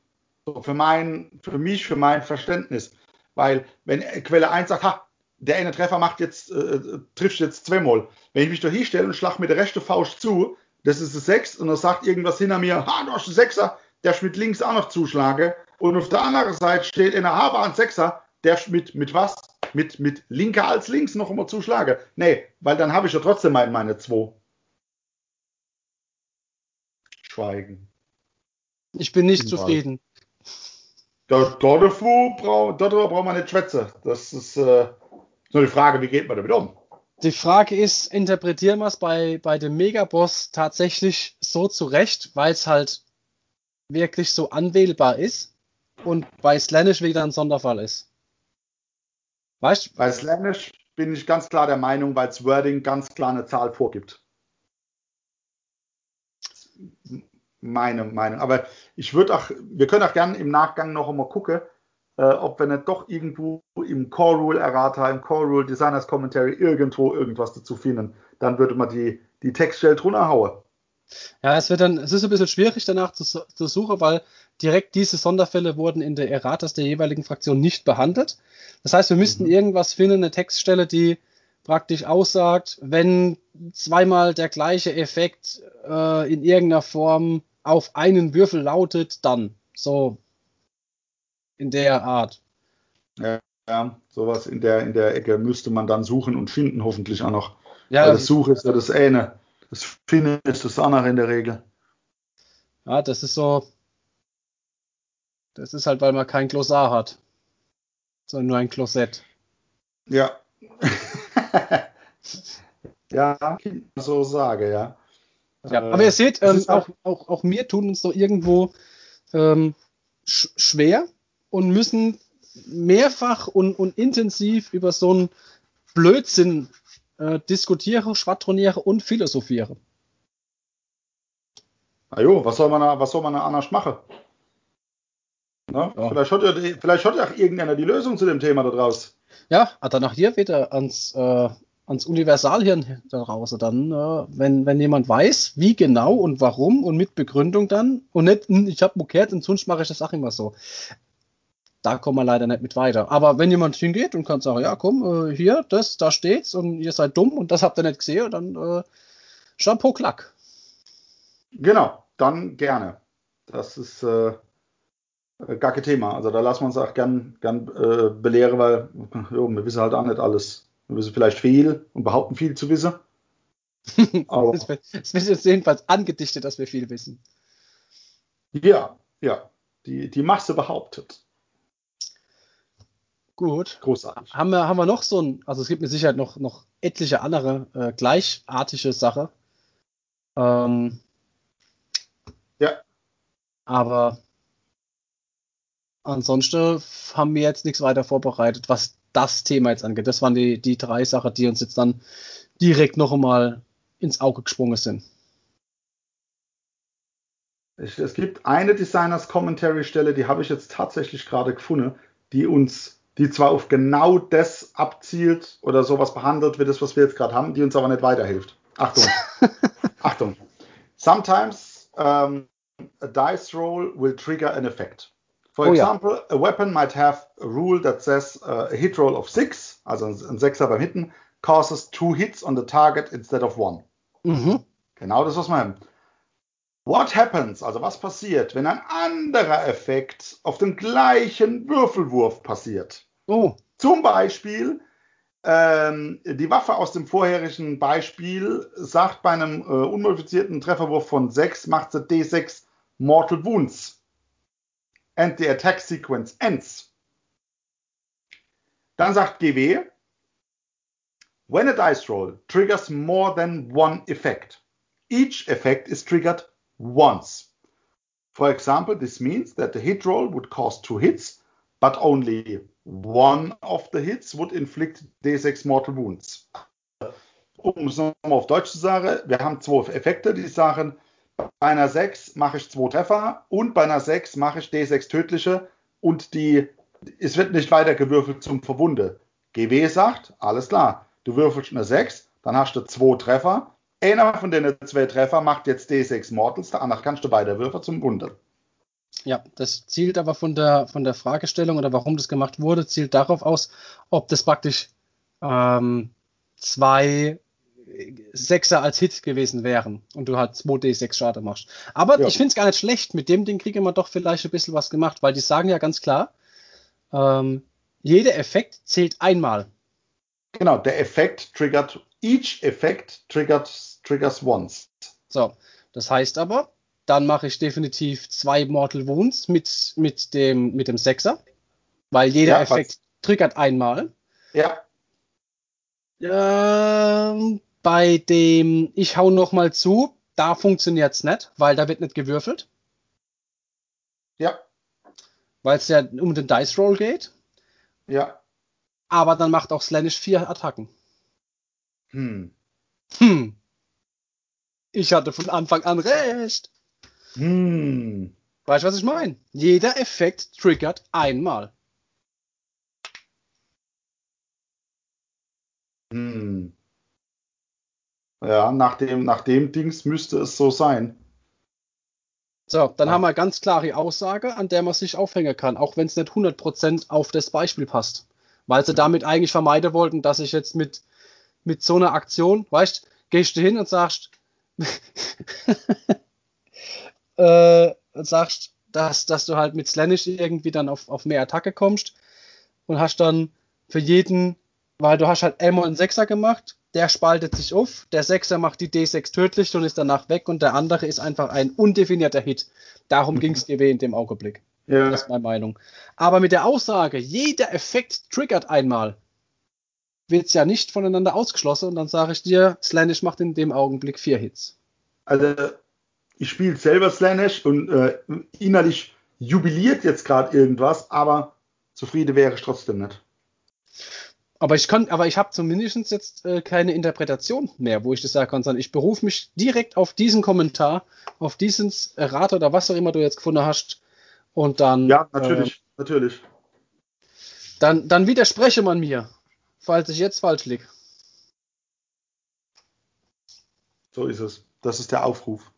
So für, mein, für mich, für mein Verständnis. Weil, wenn Quelle 1 sagt, ha, der eine Treffer macht jetzt, äh, trifft jetzt zweimal. Wenn ich mich da hinstelle und schlag mit der rechten Faust zu, das ist eine 6 und er sagt irgendwas hinter mir, ha, du hast einen Sechser, der mit links auch noch zuschlage. Und auf der anderen Seite steht in der Haber ein Sechser, der mit, mit was? Mit, mit linker als links noch immer zuschlage. Nee, weil dann habe ich ja trotzdem meine, meine 2. Schweigen. Ich bin nicht zufrieden. Dort, dort, braucht, man nicht schwätzen. Das ist äh, nur die Frage, wie geht man damit um? Die Frage ist, interpretieren wir es bei, bei dem Megaboss tatsächlich so zurecht, weil es halt wirklich so anwählbar ist und bei Slanish wieder ein Sonderfall ist? Weißt Bei Slanish bin ich ganz klar der Meinung, weil es Wording ganz klar eine Zahl vorgibt meine Meinung. Aber ich würde auch, wir können auch gerne im Nachgang noch einmal gucken, äh, ob wir nicht doch irgendwo im Core Rule Errata, im Core Rule Designers Commentary irgendwo irgendwas dazu finden. Dann würde man die, die Textstelle drunter hauen. Ja, es wird dann, es ist ein bisschen schwierig danach zu, zu suchen, weil direkt diese Sonderfälle wurden in der Erratas der jeweiligen Fraktion nicht behandelt. Das heißt, wir müssten mhm. irgendwas finden, eine Textstelle, die praktisch aussagt, wenn zweimal der gleiche Effekt äh, in irgendeiner Form auf einen Würfel lautet, dann. So in der Art. Ja, ja, sowas in der, in der Ecke müsste man dann suchen und finden, hoffentlich auch noch. Ja, Weil das Suche ist ja das eine. Das Finden ist das andere in der Regel. Ja, das ist so. Das ist halt, weil man kein Glossar hat. Sondern nur ein Klosett. Ja. <laughs> ja, so sage, ja. Ja, aber ihr seht, ähm, auch, auch, auch mir tun uns so irgendwo ähm, sch schwer und müssen mehrfach und, und intensiv über so einen Blödsinn äh, diskutieren, schwadronieren und philosophieren. Na jo, was soll man da, was soll man da anders machen? Na, ja. Vielleicht, hat ja vielleicht hat ja auch irgendeiner die Lösung zu dem Thema da draus. Ja, dann auch hier wieder ans, äh, ans Universalhirn da draußen. Dann, äh, wenn, wenn jemand weiß, wie genau und warum und mit Begründung dann und nicht, hm, ich habe mokert und sonst mache ich das auch immer so. Da kommen wir leider nicht mit weiter. Aber wenn jemand hingeht und kann sagen, ja komm, äh, hier, das, da steht's und ihr seid dumm und das habt ihr nicht gesehen, dann äh, Shampoo Klack. Genau, dann gerne. Das ist äh, gar kein Thema. Also da lassen wir uns auch gern, gern äh, belehren, weil <laughs> jo, wir wissen halt auch nicht alles. Wir wissen vielleicht viel und behaupten viel zu wissen. <laughs> Aber es wird jetzt jedenfalls angedichtet, dass wir viel wissen. Ja, ja. Die, die Masse behauptet. Gut. Großartig. Haben wir, haben wir noch so ein, also es gibt mit Sicherheit noch, noch etliche andere äh, gleichartige Sachen. Ähm, ja. Aber ansonsten haben wir jetzt nichts weiter vorbereitet, was das Thema jetzt angeht. Das waren die, die drei Sachen, die uns jetzt dann direkt noch einmal ins Auge gesprungen sind. Es gibt eine Designers Commentary Stelle, die habe ich jetzt tatsächlich gerade gefunden, die uns, die zwar auf genau das abzielt oder sowas behandelt wie das, was wir jetzt gerade haben, die uns aber nicht weiterhilft. Achtung. <laughs> Achtung. Sometimes um, a dice roll will trigger an effect. For oh, example, ja. a weapon might have a rule that says uh, a hit roll of six, also ein Sechser beim Hitten, causes two hits on the target instead of one. Mhm. Genau das, was wir haben. What happens, also was passiert, wenn ein anderer Effekt auf dem gleichen Würfelwurf passiert? Oh. Zum Beispiel, ähm, die Waffe aus dem vorherigen Beispiel sagt bei einem äh, unmodifizierten Trefferwurf von 6, macht sie D6 Mortal Wounds and the attack sequence ends. Dann sagt GW, when a dice roll triggers more than one effect, each effect is triggered once. For example, this means that the hit roll would cause two hits, but only one of the hits would inflict D6 mortal wounds. Um es nochmal auf Deutsch zu sagen, wir haben zwei Effekte, die sagen, bei einer 6 mache ich 2 Treffer und bei einer 6 mache ich D6 tödliche und die, es wird nicht weiter gewürfelt zum Verwunde. GW sagt, alles klar, du würfelst eine 6, dann hast du 2 Treffer. Einer von den zwei Treffer macht jetzt D6 Mortals, andere kannst du beide Würfer zum Wunde. Ja, das zielt aber von der, von der Fragestellung oder warum das gemacht wurde, zielt darauf aus, ob das praktisch ähm, zwei Sechser als Hit gewesen wären und du halt 2D6 Schade machst. Aber ja. ich finde es gar nicht schlecht. Mit dem Ding kriegen wir doch vielleicht ein bisschen was gemacht, weil die sagen ja ganz klar, ähm, jeder Effekt zählt einmal. Genau, der Effekt triggert, each Effekt triggert, triggers once. So, das heißt aber, dann mache ich definitiv zwei Mortal Wounds mit, mit, dem, mit dem Sechser, weil jeder ja, Effekt was? triggert einmal. Ja. Ähm, bei dem Ich hau noch mal zu, da funktioniert es nicht, weil da wird nicht gewürfelt. Ja. Weil es ja um den Dice Roll geht. Ja. Aber dann macht auch Slanish vier Attacken. Hm. Hm. Ich hatte von Anfang an recht. Hm. Weißt du, was ich meine? Jeder Effekt triggert einmal. Hm. Ja, nach dem, nach dem Dings müsste es so sein. So, dann ja. haben wir ganz klare Aussage, an der man sich aufhängen kann, auch wenn es nicht 100% auf das Beispiel passt. Weil sie damit eigentlich vermeiden wollten, dass ich jetzt mit, mit so einer Aktion, weißt, gehst du hin und sagst, <laughs> äh, sagst, dass, dass du halt mit Slanish irgendwie dann auf, auf mehr Attacke kommst und hast dann für jeden, weil du hast halt einmal einen Sechser gemacht, der spaltet sich auf, der Sechser macht die D6 tödlich und ist danach weg und der andere ist einfach ein undefinierter Hit. Darum mhm. ging es dir weh in dem Augenblick. Ja. Das ist meine Meinung. Aber mit der Aussage, jeder Effekt triggert einmal, wird es ja nicht voneinander ausgeschlossen und dann sage ich dir, Slanish macht in dem Augenblick vier Hits. Also ich spiele selber Slanish und äh, innerlich jubiliert jetzt gerade irgendwas, aber zufrieden wäre ich trotzdem nicht. Aber ich kann, aber ich habe zumindest jetzt äh, keine Interpretation mehr, wo ich das sagen kann, sondern ich berufe mich direkt auf diesen Kommentar, auf diesen Rat oder was auch immer du jetzt gefunden hast. Und dann. Ja, natürlich, äh, natürlich. Dann, dann widerspreche man mir, falls ich jetzt falsch liege. So ist es. Das ist der Aufruf.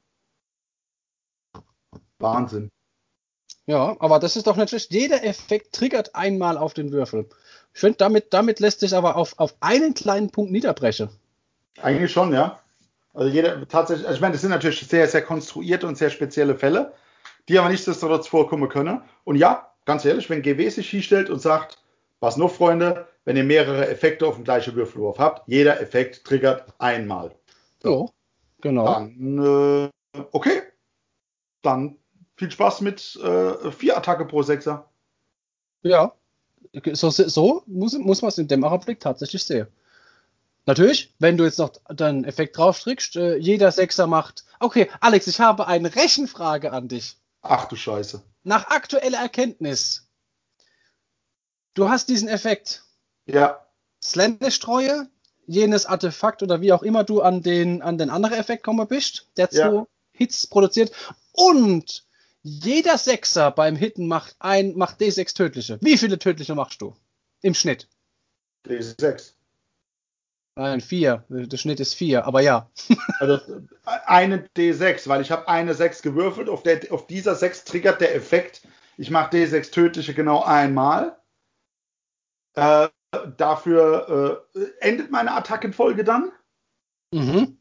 Wahnsinn. Ja, aber das ist doch natürlich, jeder Effekt triggert einmal auf den Würfel. Ich finde, damit, damit lässt sich aber auf, auf einen kleinen Punkt niederbrechen. Eigentlich schon, ja. Also jeder tatsächlich, also ich meine, das sind natürlich sehr, sehr konstruierte und sehr spezielle Fälle, die aber nichtsdestotrotz vorkommen können. Und ja, ganz ehrlich, wenn GW sich hinstellt und sagt, was nur, Freunde, wenn ihr mehrere Effekte auf dem gleichen Würfelwurf habt, jeder Effekt triggert einmal. So, genau. Dann, äh, okay. Dann viel Spaß mit äh, vier Attacke pro Sechser. Ja, so, so muss, muss man es in dem Augenblick tatsächlich sehen. Natürlich, wenn du jetzt noch deinen Effekt draufstrickst, äh, jeder Sechser macht. Okay, Alex, ich habe eine Rechenfrage an dich. Ach du Scheiße. Nach aktueller Erkenntnis. Du hast diesen Effekt. Ja. Slender-Streue, jenes Artefakt oder wie auch immer du an den, an den anderen Effekt kommen bist, der zwei ja. Hits produziert. Und jeder Sechser beim Hitten macht ein, macht D6 tödliche. Wie viele tödliche machst du? Im Schnitt? D6. Nein, vier. Der Schnitt ist vier, aber ja. <laughs> also eine D6, weil ich habe eine 6 gewürfelt. Auf, der, auf dieser 6 triggert der Effekt. Ich mache D6 tödliche genau einmal. Äh, dafür äh, endet meine Attackenfolge dann. Mhm.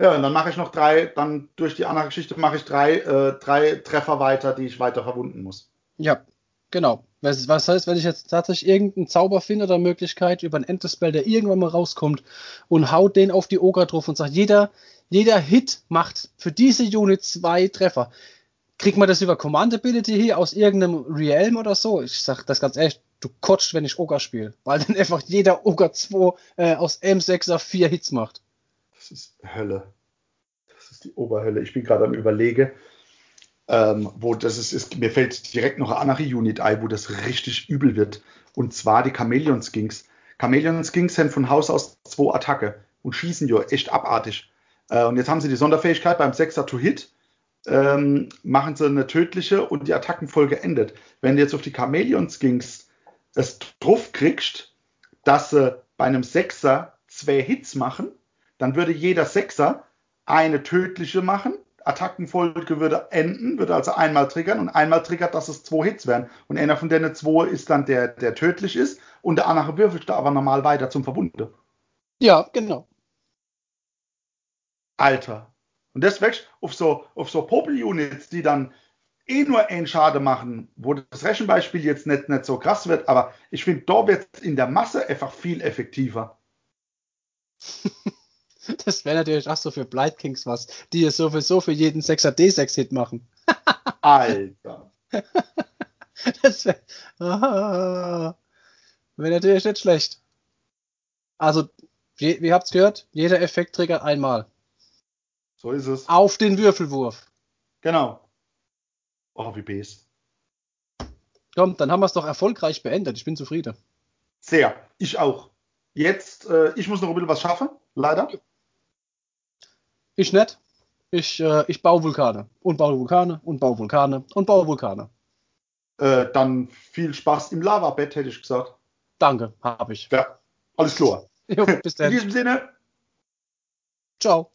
Ja, und dann mache ich noch drei, dann durch die andere Geschichte mache ich drei, äh, drei Treffer weiter, die ich weiter verwunden muss. Ja, genau. Was, was heißt, wenn ich jetzt tatsächlich irgendeinen Zauber finde oder Möglichkeit über ein Endespell, der irgendwann mal rauskommt und haut den auf die Oger drauf und sagt, jeder, jeder Hit macht für diese Unit zwei Treffer. Kriegt man das über Command Ability hier aus irgendeinem Realm oder so? Ich sag das ganz ehrlich, du kotzt, wenn ich Ogre spiele, weil dann <laughs> einfach jeder Ogre 2 äh, aus M6er 4 Hits macht ist Hölle. Das ist die Oberhölle. Ich bin gerade am Überlege, ähm, wo das ist, ist, mir fällt direkt noch eine andere Unit ein, wo das richtig übel wird. Und zwar die Chameleon Skinks. Chameleon Skinks haben von Haus aus zwei Attacke und schießen ja echt abartig. Äh, und jetzt haben sie die Sonderfähigkeit beim Sechser to Hit. Ähm, machen sie eine tödliche und die Attackenfolge endet. Wenn du jetzt auf die Chameleon Skinks es drauf kriegst, dass sie bei einem Sechser zwei Hits machen, dann würde jeder Sechser eine tödliche machen. Attackenfolge würde enden, würde also einmal triggern und einmal triggert, dass es zwei Hits werden. Und einer von denen zwei ist dann der, der tödlich ist und der andere würfelt da aber normal weiter zum Verbunden. Ja, genau. Alter. Und deswegen auf so, auf so Popel-Units, die dann eh nur einen Schade machen, wo das Rechenbeispiel jetzt nicht, nicht so krass wird, aber ich finde, da wird es in der Masse einfach viel effektiver. <laughs> <laughs> Das wäre natürlich auch so für Blight Kings was, die es sowieso für jeden 6er D6-Hit machen. <laughs> Alter. <laughs> das wäre ah, wär natürlich nicht schlecht. Also, je, wie habt's gehört? Jeder Effekt triggert einmal. So ist es. Auf den Würfelwurf. Genau. Oh, wie best. Komm, dann haben wir es doch erfolgreich beendet. Ich bin zufrieden. Sehr. Ich auch. Jetzt, äh, ich muss noch ein bisschen was schaffen, leider. Ich nicht. Ich, äh, ich baue Vulkane und baue Vulkane und baue Vulkane und baue Vulkane. Äh, dann viel Spaß im Lavabett, hätte ich gesagt. Danke, habe ich. Ja, alles klar. <laughs> jo, bis dann. In diesem Sinne. Ciao.